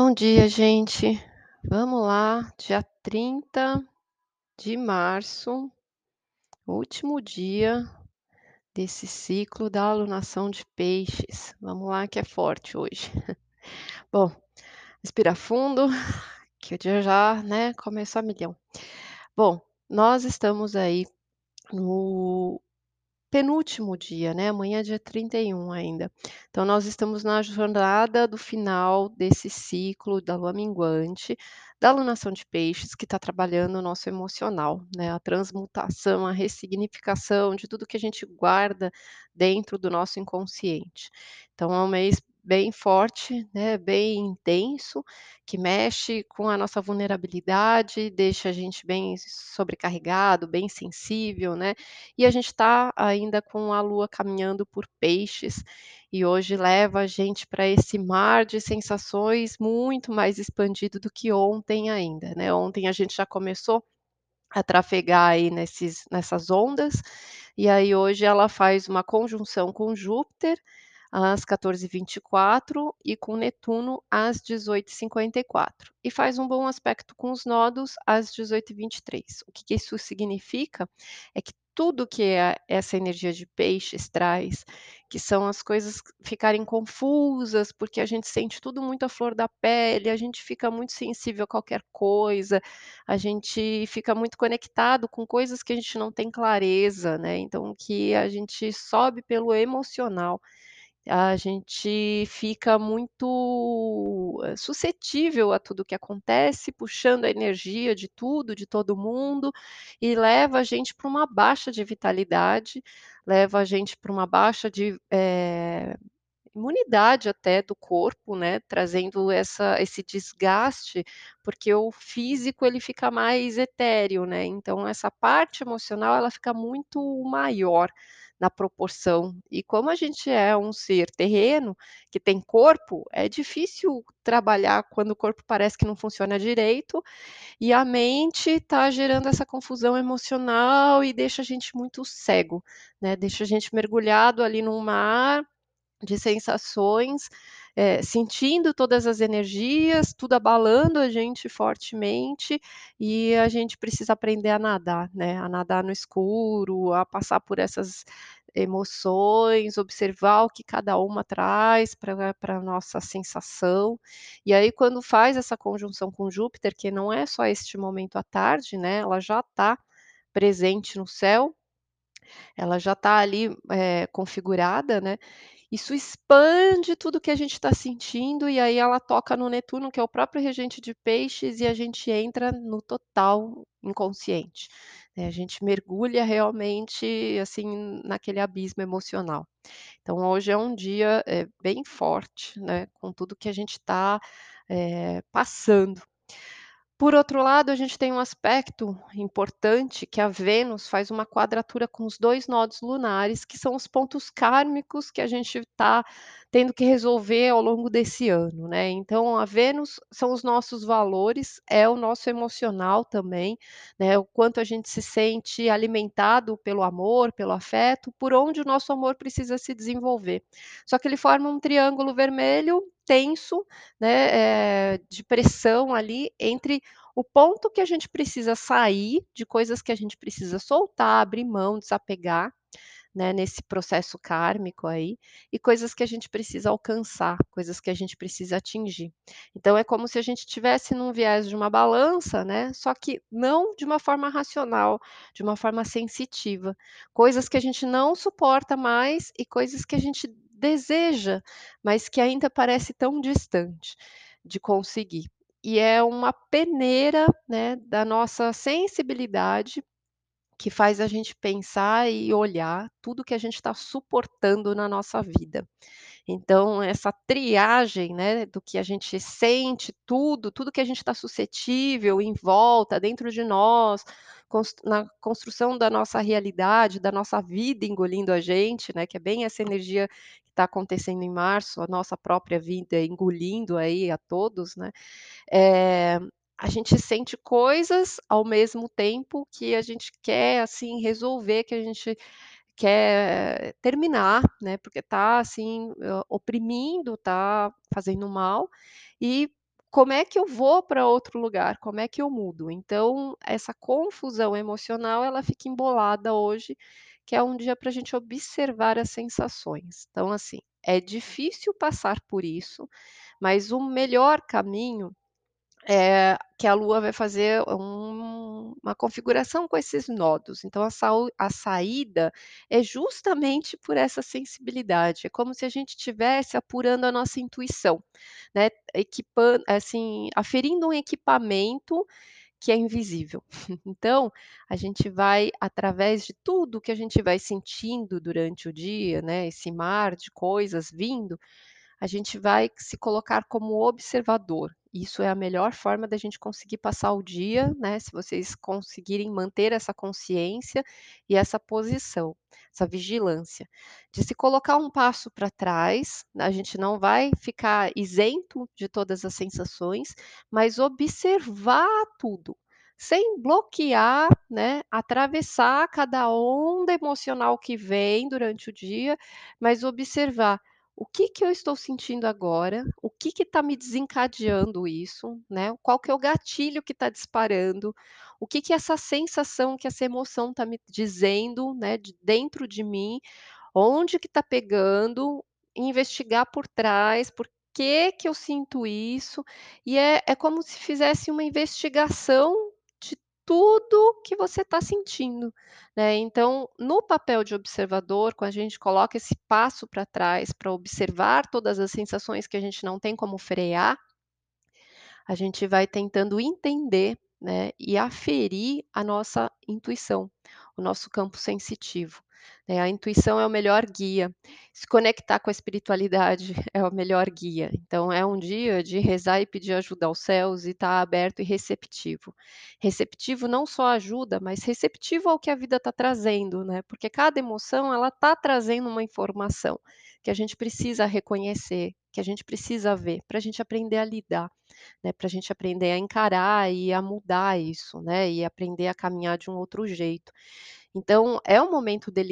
Bom dia, gente. Vamos lá, dia 30 de março, último dia desse ciclo da alunação de peixes. Vamos lá que é forte hoje. Bom, respira fundo, que o dia já, né, começa a milhão. Bom, nós estamos aí no penúltimo dia, né, amanhã é dia 31 ainda. Então nós estamos na jornada do final desse ciclo da lua minguante, da alunação de peixes, que está trabalhando o nosso emocional, né, a transmutação, a ressignificação de tudo que a gente guarda dentro do nosso inconsciente. Então é um mês bem forte, né, bem intenso, que mexe com a nossa vulnerabilidade, deixa a gente bem sobrecarregado, bem sensível, né, e a gente está ainda com a lua caminhando por peixes, e hoje leva a gente para esse mar de sensações muito mais expandido do que ontem ainda, né. Ontem a gente já começou a trafegar aí nesses nessas ondas, e aí hoje ela faz uma conjunção com Júpiter, às 14h24 e com Netuno às 18h54, e faz um bom aspecto com os nodos às 18h23. O que isso significa? É que tudo que é essa energia de peixes traz, que são as coisas ficarem confusas, porque a gente sente tudo muito à flor da pele, a gente fica muito sensível a qualquer coisa, a gente fica muito conectado com coisas que a gente não tem clareza, né, então que a gente sobe pelo emocional. A gente fica muito, eh, suscetível a tudo que acontece, puxando a energia de tudo, de todo mundo, e leva a gente para uma baixa de vitalidade, leva a gente para uma baixa de, eh, imunidade até do corpo, né, trazendo essa esse desgaste, porque o físico ele fica mais etéreo, né, então essa parte emocional ela fica muito maior na proporção. E como a gente é um ser terreno, que tem corpo, é difícil trabalhar quando o corpo parece que não funciona direito, e a mente está gerando essa confusão emocional e deixa a gente muito cego, né, deixa a gente mergulhado ali num mar de sensações, eh, sentindo todas as energias, tudo abalando a gente fortemente, e a gente precisa aprender a nadar, né, a nadar no escuro, a passar por essas emoções, observar o que cada uma traz pra pra nossa sensação. E aí quando faz essa conjunção com Júpiter, que não é só este momento à tarde, né, ela já está presente no céu, ela já está ali, eh, configurada, né, isso expande tudo que a gente está sentindo, e aí ela toca no Netuno, que é o próprio regente de peixes, e a gente entra no total inconsciente, né, a gente mergulha realmente, assim, naquele abismo emocional. Então hoje é um dia, eh, bem forte, né, com tudo que a gente está, eh, passando. Por outro lado, a gente tem um aspecto importante, que a Vênus faz uma quadratura com os 2 nodos lunares, que são os pontos kármicos que a gente está tendo que resolver ao longo desse ano, né. Então a Vênus são os nossos valores, é o nosso emocional também, né, o quanto a gente se sente alimentado pelo amor, pelo afeto, por onde o nosso amor precisa se desenvolver. Só que ele forma um triângulo vermelho tenso, né, eh, de pressão ali entre o ponto que a gente precisa sair, de coisas que a gente precisa soltar, abrir mão, desapegar, né, nesse processo kármico aí, e coisas que a gente precisa alcançar, coisas que a gente precisa atingir. Então é como se a gente estivesse num viés de uma balança, né, só que não de uma forma racional, de uma forma sensitiva. Coisas que a gente não suporta mais e coisas que a gente deseja, mas que ainda parece tão distante de conseguir. E é uma peneira, né, da nossa sensibilidade, que faz a gente pensar e olhar tudo que a gente está suportando na nossa vida. Então essa triagem, né, do que a gente sente, tudo, tudo que a gente está suscetível em volta, dentro de nós, na construção da nossa realidade, da nossa vida engolindo a gente, né, que é bem essa energia que está acontecendo em março, a nossa própria vida engolindo aí a todos, né, eh, a gente sente coisas ao mesmo tempo que a gente quer, assim, resolver, que a gente quer terminar, né, porque está assim, oprimindo, está fazendo mal, e como é que eu vou para outro lugar? Como é que eu mudo? Então, essa confusão emocional, ela fica embolada hoje, que é um dia para a gente observar as sensações. Então, assim, é difícil passar por isso, mas o melhor caminho é que a Lua vai fazer um uma configuração com esses nodos. Então a sau a saída é justamente por essa sensibilidade. É como se a gente estivesse apurando a nossa intuição, né, equipan assim, aferindo um equipamento que é invisível. Então, a gente vai, através de tudo que a gente vai sentindo durante o dia, né, esse mar de coisas vindo, a gente vai se colocar como observador. Isso é a melhor forma da gente conseguir passar o dia, né, se vocês conseguirem manter essa consciência e essa posição, essa vigilância, de se colocar um passo para trás, a gente não vai ficar isento de todas as sensações, mas observar tudo, sem bloquear, né, atravessar cada onda emocional que vem durante o dia, mas observar o que que eu estou sentindo agora? O que que está me desencadeando isso, né? Qual que é o gatilho que está disparando? O que que essa sensação, que essa emoção está me dizendo, né, de dentro de mim? Onde que está pegando? Investigar por trás, por que que eu sinto isso? E é é como se fizesse uma investigação tudo que você está sentindo, né. Então, no papel de observador, quando a gente coloca esse passo para trás, para observar todas as sensações que a gente não tem como frear a gente vai tentando entender, né, e aferir a nossa intuição, o nosso campo sensitivo, né. A intuição é o melhor guia, se conectar com a espiritualidade é o melhor guia. Então é um dia de rezar e pedir ajuda aos céus e estar aberto e receptivo. Receptivo não só ajuda, mas receptivo ao que a vida está trazendo, né, porque cada emoção ela está trazendo uma informação, que a gente precisa reconhecer, que a gente precisa ver, para a gente aprender a lidar, né, para a gente aprender a encarar e a mudar isso, né, e aprender a caminhar de um outro jeito. Então, é um momento delicado,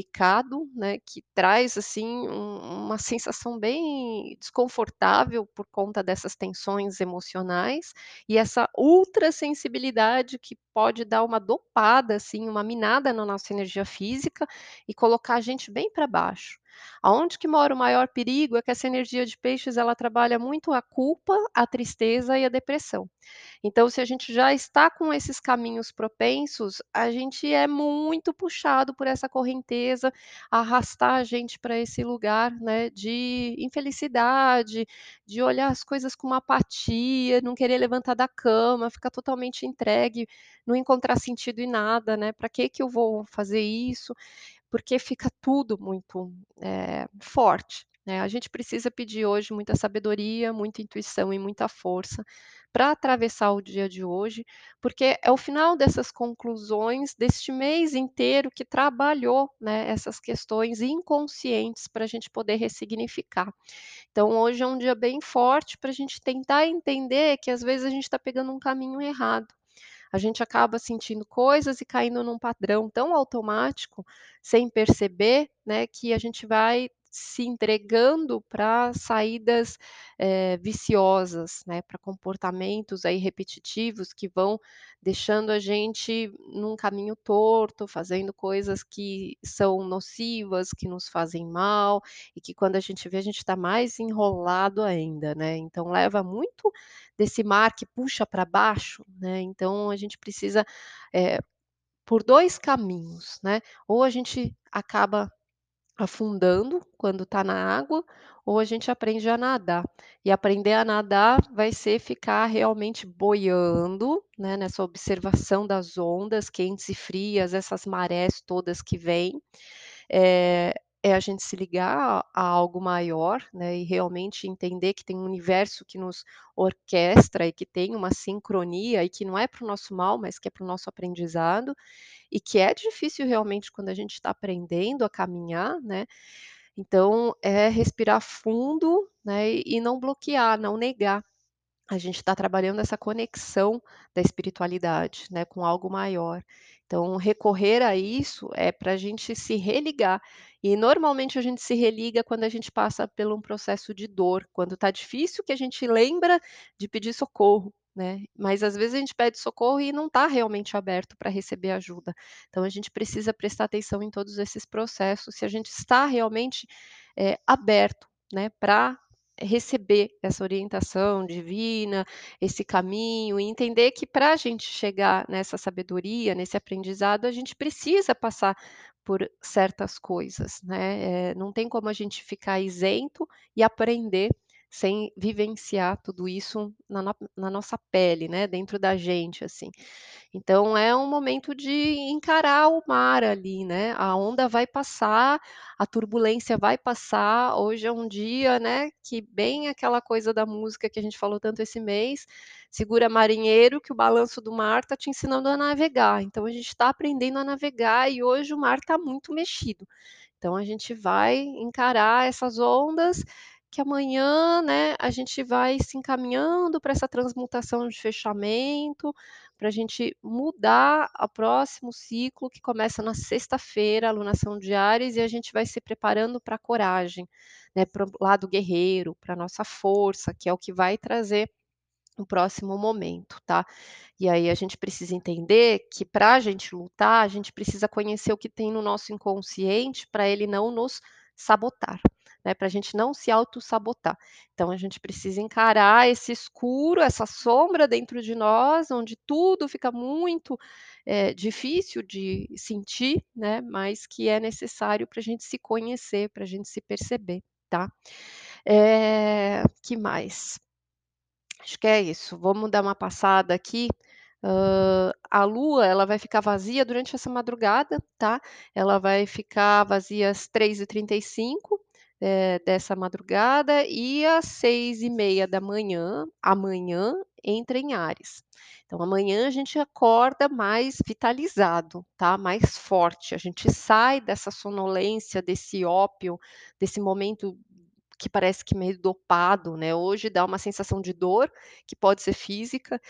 né, que traz, assim, um uma sensação bem desconfortável por conta dessas tensões emocionais, e essa ultra sensibilidade que pode dar uma dopada, assim, uma minada na nossa energia física e colocar a gente bem para baixo. Aonde que mora o maior perigo é que essa energia de peixes ela trabalha muito a culpa, a tristeza e a depressão. Então se a gente já está com esses caminhos propensos, a gente é muito puxado por essa correnteza, arrastar a gente para esse lugar, né, de infelicidade, de olhar as coisas com uma apatia, não querer levantar da cama, ficar totalmente entregue, não encontrar sentido em nada, né, "Para que que eu vou fazer isso?" Porque fica tudo muito, eh, forte, né. A gente precisa pedir hoje muita sabedoria, muita intuição e muita força para atravessar o dia de hoje, porque é o final dessas conclusões deste mês inteiro que trabalhou, né, essas questões inconscientes para a gente poder ressignificar. Então hoje é um dia bem forte para a gente tentar entender que às vezes a gente está pegando um caminho errado. A gente acaba sentindo coisas e caindo num padrão tão automático, sem perceber, né, que a gente vai se entregando para saídas, eh, viciosas, né, para comportamentos aí repetitivos que vão deixando a gente num caminho torto, fazendo coisas que são nocivas, que nos fazem mal, e que quando a gente vê a gente está mais enrolado ainda, né. Então leva muito desse mar que puxa para baixo, né, então a gente precisa, eh, por 2 caminhos, né, ou a gente acaba afundando quando está na água, ou a gente aprende a nadar. E aprender a nadar vai ser ficar realmente boiando, né, nessa observação das ondas quentes e frias, essas marés todas que vêm. Eh, é a gente se ligar a algo maior, né, e realmente entender que tem um universo que nos orquestra e que tem uma sincronia e que não é para o nosso mal, mas que é para o nosso aprendizado, e que é difícil realmente quando a gente está aprendendo a caminhar, né. Então é respirar fundo, né, e não bloquear, não negar. A gente está trabalhando essa conexão da espiritualidade, né, com algo maior. Então, recorrer a isso é para a gente se religar. E normalmente a gente se religa quando a gente passa por um processo de dor, quando está difícil que a gente lembra de pedir socorro, né? Mas às vezes a gente pede socorro e não está realmente aberto para receber ajuda. Então a gente precisa prestar atenção em todos esses processos, se a gente está realmente é, aberto, né, para receber essa orientação divina, esse caminho, e entender que para a gente chegar nessa sabedoria, nesse aprendizado, a gente precisa passar por certas coisas, né? É, não tem como a gente ficar isento e aprender sem vivenciar tudo isso na, na, na nossa pele, né? Dentro da gente, assim. Então é um momento de encarar o mar ali, né, a onda vai passar, a turbulência vai passar, hoje é um dia, né, que bem aquela coisa da música que a gente falou tanto esse mês, segura marinheiro que o balanço do mar está te ensinando a navegar, então a gente está aprendendo a navegar e hoje o mar está muito mexido. Então a gente vai encarar essas ondas que amanhã, né, a gente vai se encaminhando para essa transmutação de fechamento, para a gente mudar o próximo ciclo que começa na sexta-feira, alunação de Ares, e a gente vai se preparando para a coragem, né, para o lado guerreiro, para a nossa força, que é o que vai trazer o próximo momento, tá? E aí a gente precisa entender que para a gente lutar, a gente precisa conhecer o que tem no nosso inconsciente para ele não nos sabotar né, para a gente não se auto-sabotar. Então, a gente precisa encarar esse escuro, essa sombra dentro de nós, onde tudo fica muito é, difícil de sentir, né, mas que é necessário para a gente se conhecer, para a gente se perceber, tá? É, que mais? Acho que é isso. Vamos dar uma passada aqui Hã, a lua, ela vai ficar vazia durante essa madrugada, tá, ela vai ficar vazia às 3h35, eh, dessa madrugada e às 6h30 amanhã entra em Áries. Então amanhã a gente acorda mais vitalizado, tá, mais forte, a gente sai dessa sonolência, desse ópio, desse momento que parece que meio dopado, né, hoje dá uma sensação de dor, que pode ser física,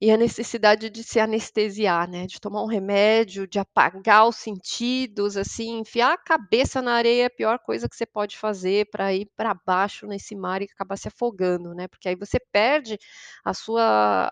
e a necessidade de se anestesiar, né, de tomar um remédio, de apagar os sentidos, assim, enfiar a cabeça na areia é a pior coisa que você pode fazer para ir para baixo nesse mar e acabar se afogando, né, porque aí você perde a sua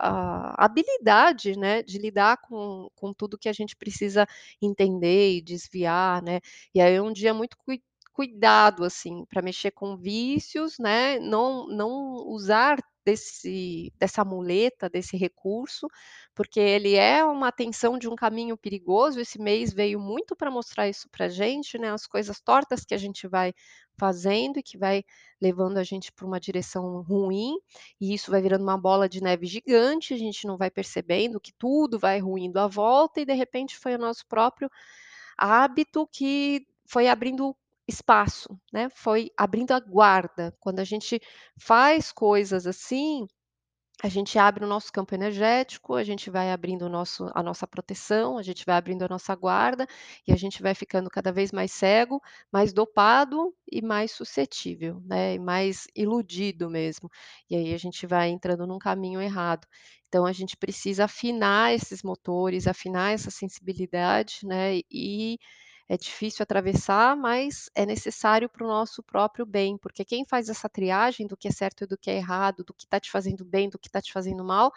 a habilidade, né, de lidar com com tudo que a gente precisa entender e desviar, né. E aí é um dia muito cui cuidado, assim, para mexer com vícios, né, não não usar desse dessa muleta, desse recurso, porque ele é uma atenção de um caminho perigoso. Esse mês veio muito para mostrar isso para a gente, né, as coisas tortas que a gente vai fazendo e que vai levando a gente para uma direção ruim, e isso vai virando uma bola de neve gigante, a gente não vai percebendo que tudo vai ruindo à volta e de repente foi o nosso próprio hábito que foi abrindo espaço, né, foi abrindo a guarda. Quando a gente faz coisas assim, a gente abre o nosso campo energético, a gente vai abrindo o nosso a nossa proteção, a gente vai abrindo a nossa guarda, e a gente vai ficando cada vez mais cego, mais dopado e mais suscetível, né, e mais iludido mesmo. E aí a gente vai entrando num caminho errado. Então a gente precisa afinar esses motores, afinar essa sensibilidade, né, e é difícil atravessar, mas é necessário para o nosso próprio bem, porque quem faz essa triagem do que é certo e do que é errado, do que está te fazendo bem, do que está te fazendo mal,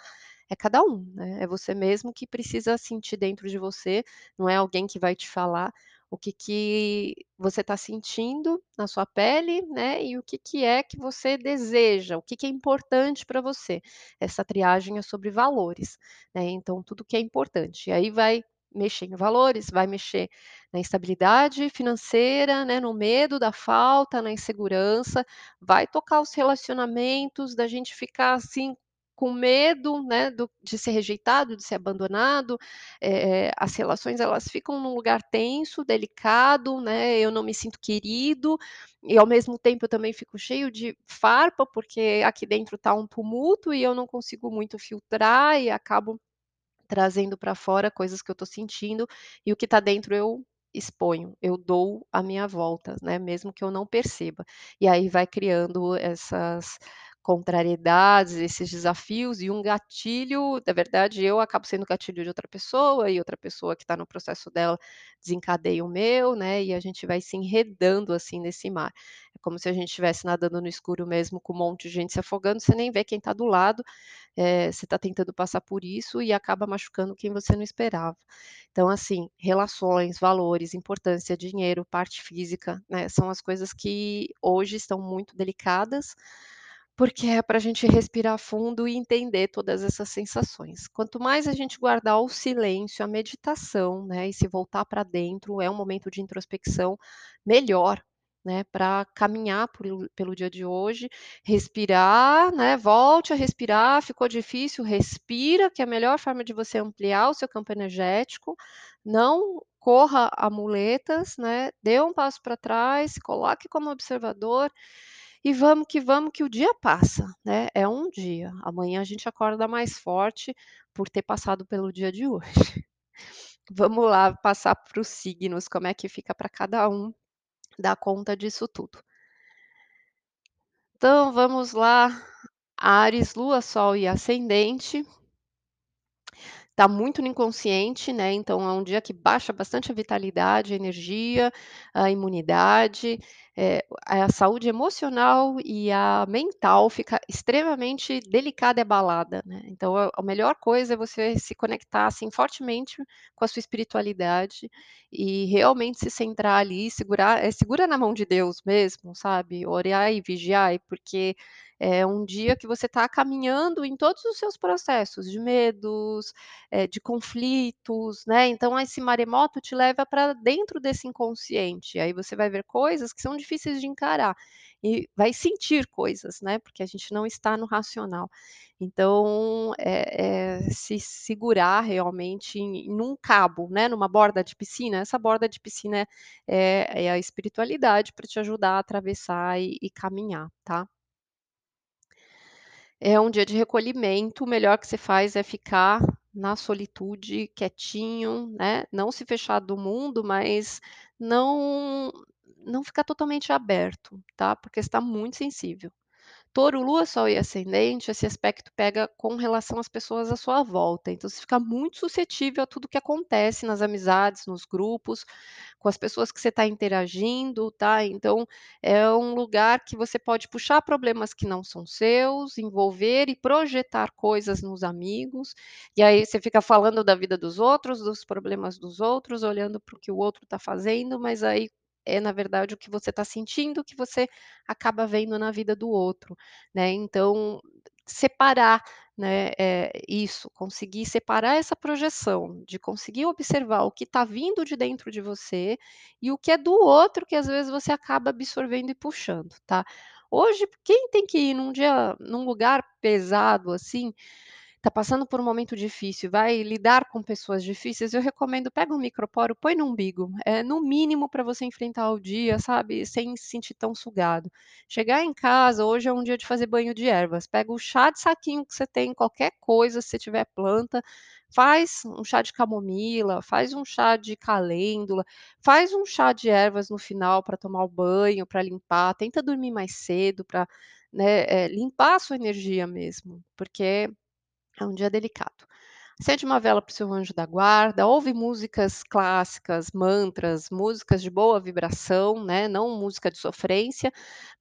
é cada um, né? É você mesmo que precisa sentir dentro de você, não é alguém que vai te falar o que, que você está sentindo na sua pele, né? E o que, que é que você deseja, o que, que é importante para você. Essa triagem é sobre valores, né? Então, tudo que é importante. E aí vai mexer em valores, vai mexer na instabilidade financeira, né, no medo da falta, na insegurança, vai tocar os relacionamentos, da gente ficar assim com medo, né, do, de ser rejeitado, de ser abandonado, é, as relações elas ficam num lugar tenso, delicado, né, eu não me sinto querido, e ao mesmo tempo eu também fico cheio de farpa, porque aqui dentro está um tumulto e eu não consigo muito filtrar e acabo trazendo para fora coisas que eu estou sentindo e o que está dentro eu exponho, eu dou a minha volta, né, mesmo que eu não perceba. E aí vai criando essas contrariedades, esses desafios e um gatilho na verdade eu acabo sendo gatilho de outra pessoa e outra pessoa que está no processo dela desencadeia o meu, né, e a gente vai se enredando, assim, nesse mar. É como se a gente estivesse nadando no escuro mesmo com um monte de gente se afogando, você nem vê quem está do lado, eh, você está tentando passar por isso e acaba machucando quem você não esperava. Então, assim, relações, valores, importância, dinheiro, parte física, né, são as coisas que hoje estão muito delicadas, porque é para a gente respirar fundo e entender todas essas sensações. Quanto mais a gente guardar o silêncio, a meditação, né, e se voltar para dentro, é um momento de introspecção, melhor, né, para caminhar pelo pelo dia de hoje, respirar, né, volte a respirar, ficou difícil, respira, que é a melhor forma de você ampliar o seu campo energético, não corra a muletas, né, dê um passo para trás, coloque como observador, e vamos que vamos que o dia passa, né, é um dia, amanhã a gente acorda mais forte por ter passado pelo dia de hoje. Vamos lá passar para os signos, como é que fica para cada um dar conta disso tudo. Então vamos lá, Áries, Lua, Sol e Ascendente. Tá muito no inconsciente, né, então é um dia que baixa bastante a vitalidade, a energia, a imunidade, eh, a saúde emocional e a mental fica extremamente delicada e abalada, né, então a melhor coisa é você se conectar, assim, fortemente com a sua espiritualidade e realmente se centrar ali, segurar eh, segura na mão de Deus mesmo, sabe, orai e vigiai, porque é um dia que você está caminhando em todos os seus processos de medos, eh, de conflitos, né, então esse maremoto te leva para dentro desse inconsciente, aí você vai ver coisas que são difíceis de encarar, e vai sentir coisas, né, porque a gente não está no racional. Então, é é se segurar realmente em num cabo, né, numa borda de piscina, essa borda de piscina é é a espiritualidade para te ajudar a atravessar e e caminhar, tá. É um dia de recolhimento, o melhor que você faz é ficar na solitude, quietinho, né, não se fechar do mundo, mas não não ficar totalmente aberto, tá, porque está muito sensível. Touro, Lua, Sol e Ascendente, esse aspecto pega com relação às pessoas à sua volta, então você fica muito suscetível a tudo que acontece nas amizades, nos grupos, com as pessoas que você está interagindo, tá, então é um lugar que você pode puxar problemas que não são seus, envolver e projetar coisas nos amigos, e aí você fica falando da vida dos outros, dos problemas dos outros, olhando para o que o outro está fazendo, mas aí é na verdade o que você está sentindo, que você acaba vendo na vida do outro, né, então separar, né, eh, isso, conseguir separar essa projeção, de conseguir observar o que está vindo de dentro de você, e o que é do outro que às vezes você acaba absorvendo e puxando, tá. Hoje quem tem que ir num dia num lugar pesado, assim, está passando por um momento difícil, vai lidar com pessoas difíceis, eu recomendo pega um microporo, põe no umbigo, é no mínimo para você enfrentar o dia, sabe, sem se sentir tão sugado. Chegar em casa, hoje é um dia de fazer banho de ervas, pega o chá de saquinho que você tem, qualquer coisa, se tiver planta, faz um chá de camomila, faz um chá de calêndula, faz um chá de ervas no final para tomar o banho, para limpar, tenta dormir mais cedo para, né, eh, limpar a sua energia mesmo, porque é um dia delicado. Acende uma vela para o seu anjo da guarda, ouve músicas clássicas, mantras, músicas de boa vibração, né, não música de sofrência,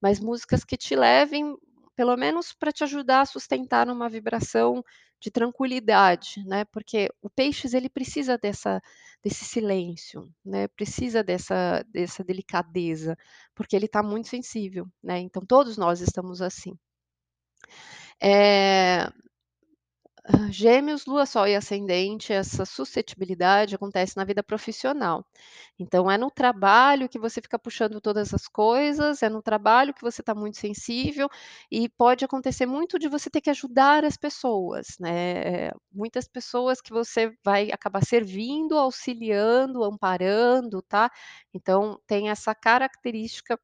mas músicas que te levem, pelo menos para te ajudar a sustentar numa vibração de tranquilidade, né, porque o peixes ele precisa dessa desse silêncio, né, precisa dessa dessa delicadeza, porque ele está muito sensível, né, então todos nós estamos assim. Hã, Gêmeos, Lua, Sol e Ascendente, essa suscetibilidade acontece na vida profissional. Então é no trabalho que você fica puxando todas as coisas, é no trabalho que você está muito sensível e pode acontecer muito de você ter que ajudar as pessoas, né, muitas pessoas que você vai acabar servindo, auxiliando, amparando, tá. Então tem essa característica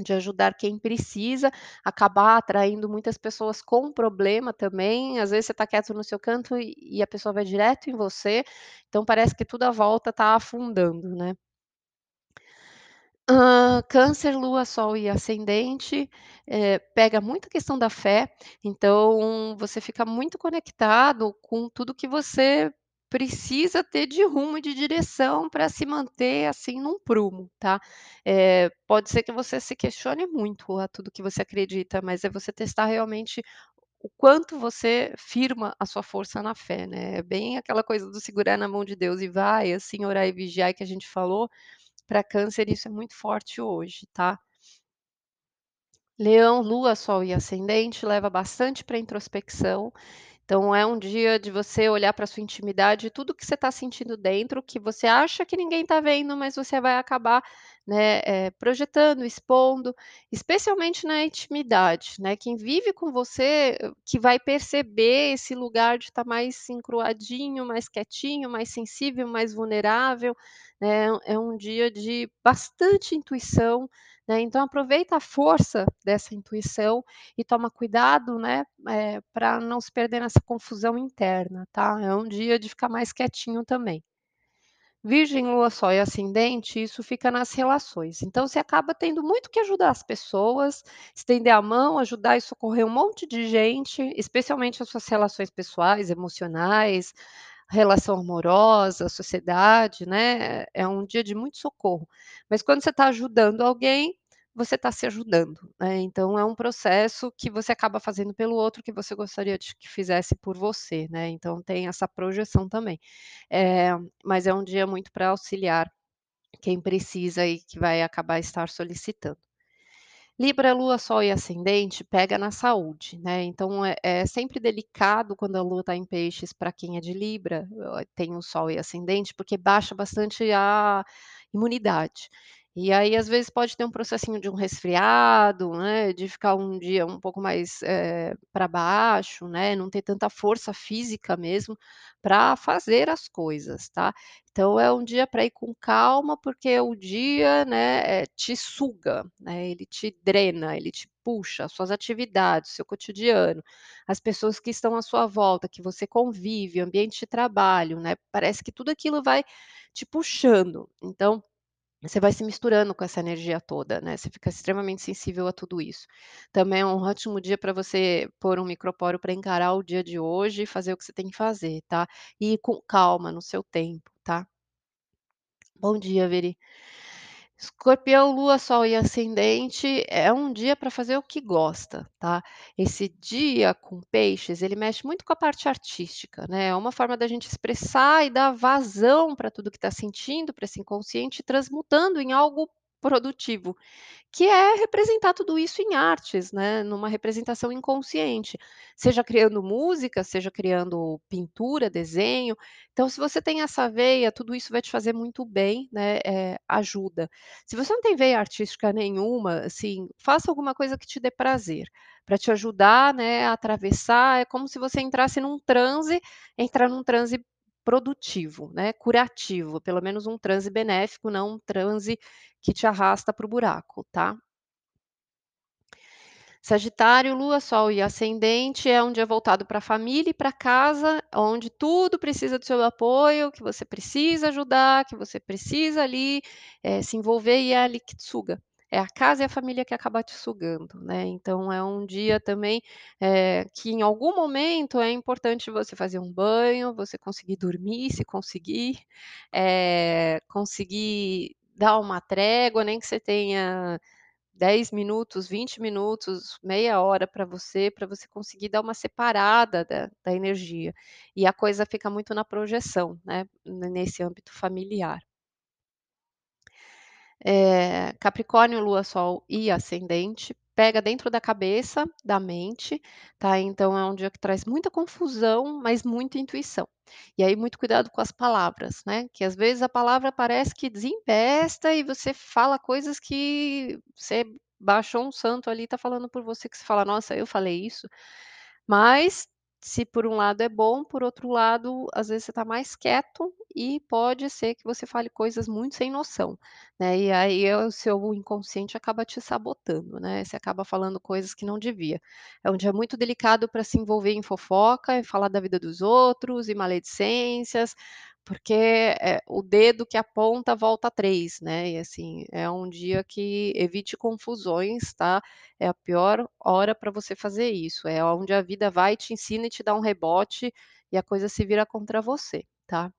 de ajudar quem precisa, acabar atraindo muitas pessoas com problema também, às vezes você está quieto no seu canto e e a pessoa vai direto em você, então parece que tudo à volta está afundando, né. Hã, câncer, lua, sol e ascendente, eh, pega muito a questão da fé, então você fica muito conectado com tudo que você precisa ter de rumo e de direção para se manter, assim, num prumo, tá. Eh, pode ser que você se questione muito a tudo que você acredita, mas é você testar realmente o quanto você firma a sua força na fé, né. É bem aquela coisa do segurar na mão de Deus e vai, assim, orar e vigiar que a gente falou, para câncer isso é muito forte hoje, tá. Leão, lua, sol e ascendente leva bastante para introspecção, então é um dia de você olhar para sua intimidade, tudo que você está sentindo dentro, que você acha que ninguém está vendo, mas você vai acabar, né, eh, projetando, expondo, especialmente na intimidade, né. Quem vive com você, que vai perceber esse lugar de estar mais encruadinho, mais quietinho, mais sensível, mais vulnerável, né. É um dia de bastante intuição, né, então aproveita a força dessa intuição e toma cuidado, né, eh, pra não se perder nessa confusão interna, tá. É um dia de ficar mais quietinho também. Virgem, lua, sol e ascendente, isso fica nas relações, então você acaba tendo muito que ajudar as pessoas, estender a mão, ajudar e socorrer um monte de gente, especialmente as suas relações pessoais, emocionais, relação amorosa, sociedade, né, é um dia de muito socorro. Mas quando você está ajudando alguém, você está se ajudando, né, então é um processo que você acaba fazendo pelo outro que você gostaria de que fizesse por você, né, então tem essa projeção também. Eh, mas é um dia muito para auxiliar quem precisa e que vai acabar estar solicitando. Libra, lua, sol e ascendente pega na saúde, né, então é é sempre delicado quando a lua está em peixes para quem é de Libra, tem o sol e ascendente, porque baixa bastante a imunidade. E aí às vezes pode ter um processinho de um resfriado, né, de ficar um dia um pouco mais, eh, para baixo, né, não ter tanta força física mesmo, para fazer as coisas, tá. Então é um dia para ir com calma, porque o dia, né, eh, te suga, né, ele te drena, ele te puxa, as suas atividades, seu cotidiano, as pessoas que estão à sua volta, que você convive, ambiente de trabalho, né, parece que tudo aquilo vai te puxando, então você vai se misturando com essa energia toda, né, você fica extremamente sensível a tudo isso. Também é um ótimo dia para você pôr um micropóreo para encarar o dia de hoje e fazer o que você tem que fazer, tá. E ir com calma, no seu tempo, tá. Bom dia, Veri. Escorpião, lua, sol e ascendente, é um dia para fazer o que gosta, tá. Esse dia com peixes, ele mexe muito com a parte artística, né, é uma forma da gente expressar e dar vazão para tudo que está sentindo, para esse inconsciente, transmutando em algo produtivo, que é representar tudo isso em artes, né, numa representação inconsciente, seja criando música, seja criando pintura, desenho. Então se você tem essa veia, tudo isso vai te fazer muito bem, né, eh, ajuda. Se você não tem veia artística nenhuma, assim, faça alguma coisa que te dê prazer, para te ajudar, né, a atravessar, é como se você entrasse num transe, entrar num transe produtivo, né, curativo, pelo menos um transe benéfico, não um transe que te arrasta para o buraco, tá. Sagitário, lua, sol e ascendente, é um dia voltado para família e para casa, onde tudo precisa do seu apoio, que você precisa ajudar, que você precisa ali, eh, se envolver e é ali que suga. É a casa e a família que acaba te sugando, né, então é um dia também, eh, que em algum momento é importante você fazer um banho, você conseguir dormir, se conseguir, eh, conseguir dar uma trégua, nem que você tenha 10 minutos, 20 minutos, meia hora para você, para você conseguir dar uma separada da da energia. E a coisa fica muito na projeção, né, nesse âmbito familiar. Eh, Capricórnio, lua, sol e ascendente, pega dentro da cabeça, da mente, tá, então é um dia que traz muita confusão, mas muita intuição. E aí muito cuidado com as palavras, né, que às vezes a palavra parece que desembesta e você fala coisas que você baixou um santo ali, está falando por você, que você fala: "Nossa, eu falei isso?". Mas, se por um lado é bom, por outro lado, às vezes você está mais quieto e pode ser que você fale coisas muito sem noção, né, e aí o seu inconsciente acaba te sabotando, né, você acaba falando coisas que não devia. É um dia muito delicado para se envolver em fofoca e falar da vida dos outros e maledicências, porque, eh, o dedo que aponta volta 3, né, e assim, é um dia que evite confusões, tá, é a pior hora para você fazer isso, é onde a vida vai, te ensina e te dá um rebote, e a coisa se vira contra você, tá.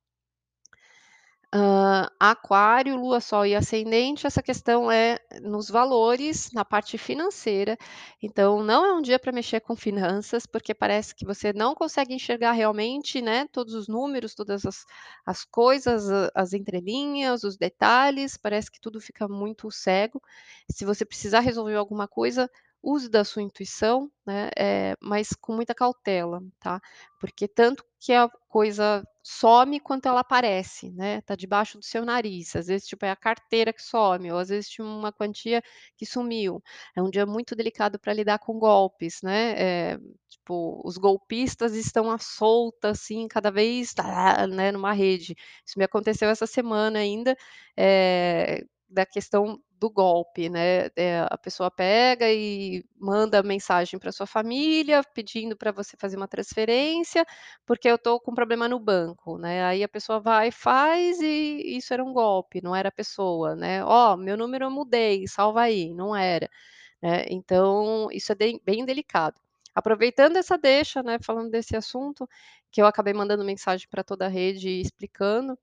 Hã, aquário, lua, sol e ascendente, essa questão é nos valores, na parte financeira, então não é um dia para mexer com finanças, porque parece que você não consegue enxergar realmente, né, todos os números, todas as as coisas, as entrelinhas, os detalhes, parece que tudo fica muito cego. Se você precisar resolver alguma coisa, use da sua intuição, né, eh, mas com muita cautela, tá, porque tanto que a coisa some quanto ela aparece, né, tá debaixo do seu nariz, às vezes, tipo, é a carteira que some ou às vezes tinha uma quantia que sumiu. É um dia muito delicado para lidar com golpes, né, eh, tipo, os golpistas estão à solta, assim, cada vez, tá, né, numa rede. Isso me aconteceu essa semana ainda, eh, da questão do golpe, né, eh, a pessoa pega e manda mensagem para sua família pedindo para você fazer uma transferência, porque eu estou com problema no banco, né, aí a pessoa vai faz e isso era um golpe, não era a pessoa, né. "Ó, meu número eu mudei, salva aí", não era, né, então isso é bem bem delicado. Aproveitando essa deixa, né, falando desse assunto, que eu acabei mandando mensagem para toda a rede explicando,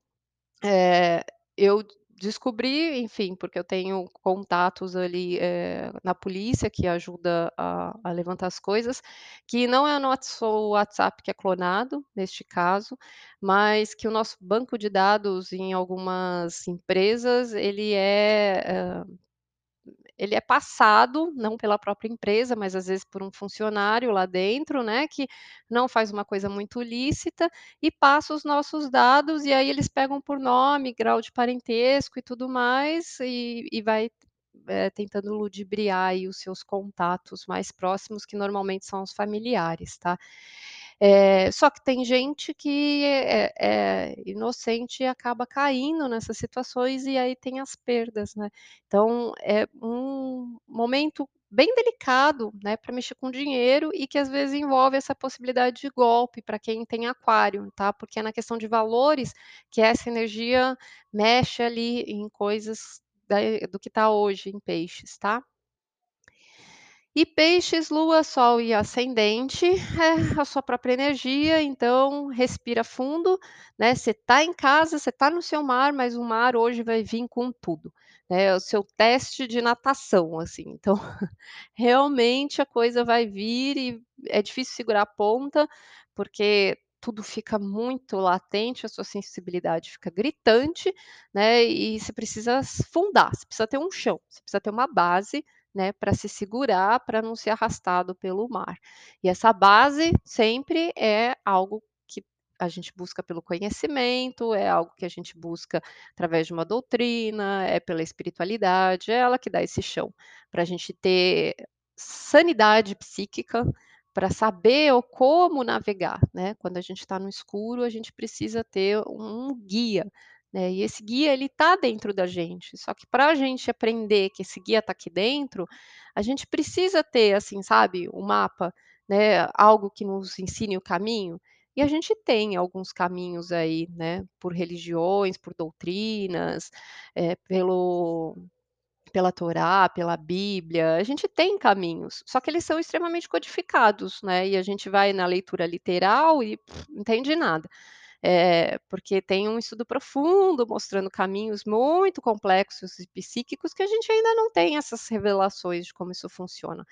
eh, eu descobri, enfim, porque eu tenho contatos ali, eh, na polícia que ajuda a a levantar as coisas, que não é o nosso WhatsApp que é clonado, neste caso, mas que o nosso banco de dados em algumas empresas, ele é, hã, ele é passado, não pela própria empresa, mas às vezes por um funcionário lá dentro, né, que não faz uma coisa muito lícita e passa os nossos dados, e aí eles pegam por nome, grau de parentesco e tudo mais, e e vai, eh, tentando ludibriar os seus contatos mais próximos, que normalmente são os familiares, tá. Eh, só que tem gente que é é inocente e acaba caindo nessas situações, e aí tem as perdas, né. Então é um momento bem delicado, né, para mexer com dinheiro e que às vezes envolve essa possibilidade de golpe para quem tem aquário, tá, porque é na questão de valores que essa energia mexe ali em coisas da do que está hoje em peixes, tá. E peixes, lua, sol e ascendente, é a sua própria energia, então respira fundo, né, você está em casa, você está no seu mar, mas o mar hoje vai vir com tudo, né, é o seu teste de natação, assim, então realmente a coisa vai vir e é difícil segurar a ponta, porque tudo fica muito latente, a sua sensibilidade fica gritante, né, e você precisa fundar, você precisa ter um chão, você precisa ter uma base, né, para se segurar, para não ser arrastado pelo mar. E essa base sempre é algo que a gente busca pelo conhecimento, é algo que a gente busca através de uma doutrina, é pela espiritualidade, é ela que dá esse chão, para a gente ter sanidade psíquica, para saber o como navegar, né, quando a gente está no escuro, a gente precisa ter um guia, né, e esse guia ele está dentro da gente, só que para a gente aprender que esse guia está aqui dentro, a gente precisa ter, assim, sabe, um mapa, né, algo que nos ensine o caminho, e a gente tem alguns caminhos aí, né, por religiões, por doutrinas, eh, pelo pela Torá, pela Bíblia, a gente tem caminhos, só que eles são extremamente codificados, né, e a gente vai na leitura literal e não entende nada. Eh, porque tem um estudo profundo mostrando caminhos muito complexos e psíquicos que a gente ainda não tem essas revelações de como isso funciona.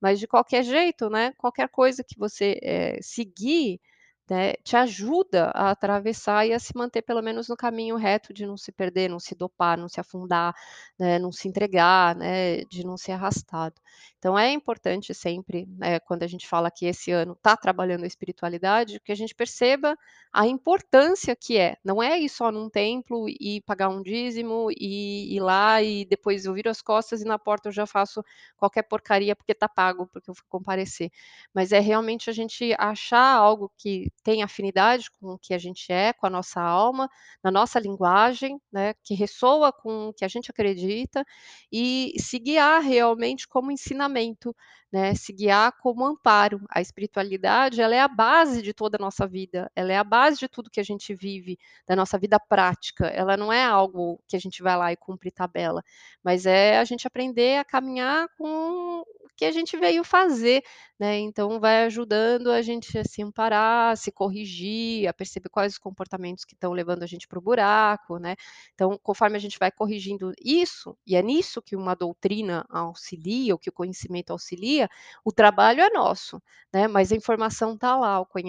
Mas de qualquer jeito, né, qualquer coisa que você, eh, seguir, né, te ajuda a atravessar e a se manter pelo menos no caminho reto de não se perder, não se dopar, não se afundar, né, não se entregar, né, de não ser arrastado. Então é importante sempre, né, quando a gente fala que esse ano está trabalhando a espiritualidade, que a gente perceba a importância que é, não é ir só num templo e pagar um dízimo e ir lá e depois eu viro as costas e na porta eu já faço qualquer porcaria porque está pago, porque eu fui comparecer. Mas é realmente a gente achar algo que tem afinidade com o que a gente é, com a nossa alma, na nossa linguagem, né, que ressoa com o que a gente acredita, e se guiar realmente como ensinamento, né, se guiar como amparo. A espiritualidade, ela é a base de toda a nossa vida, ela é a base de tudo que a gente vive, da nossa vida prática, ela não é algo que a gente vai lá e cumpre tabela, mas é a gente aprender a caminhar com o que a gente veio fazer, né, então vai ajudando a gente a se amparar, a se corrigir, a perceber quais os comportamentos que estão levando a gente para o buraco, né. Então, conforme a gente vai corrigindo isso, e é nisso que uma doutrina auxilia, ou que o conhecimento auxilia, o trabalho é nosso, né, mas a informação está lá, o conhe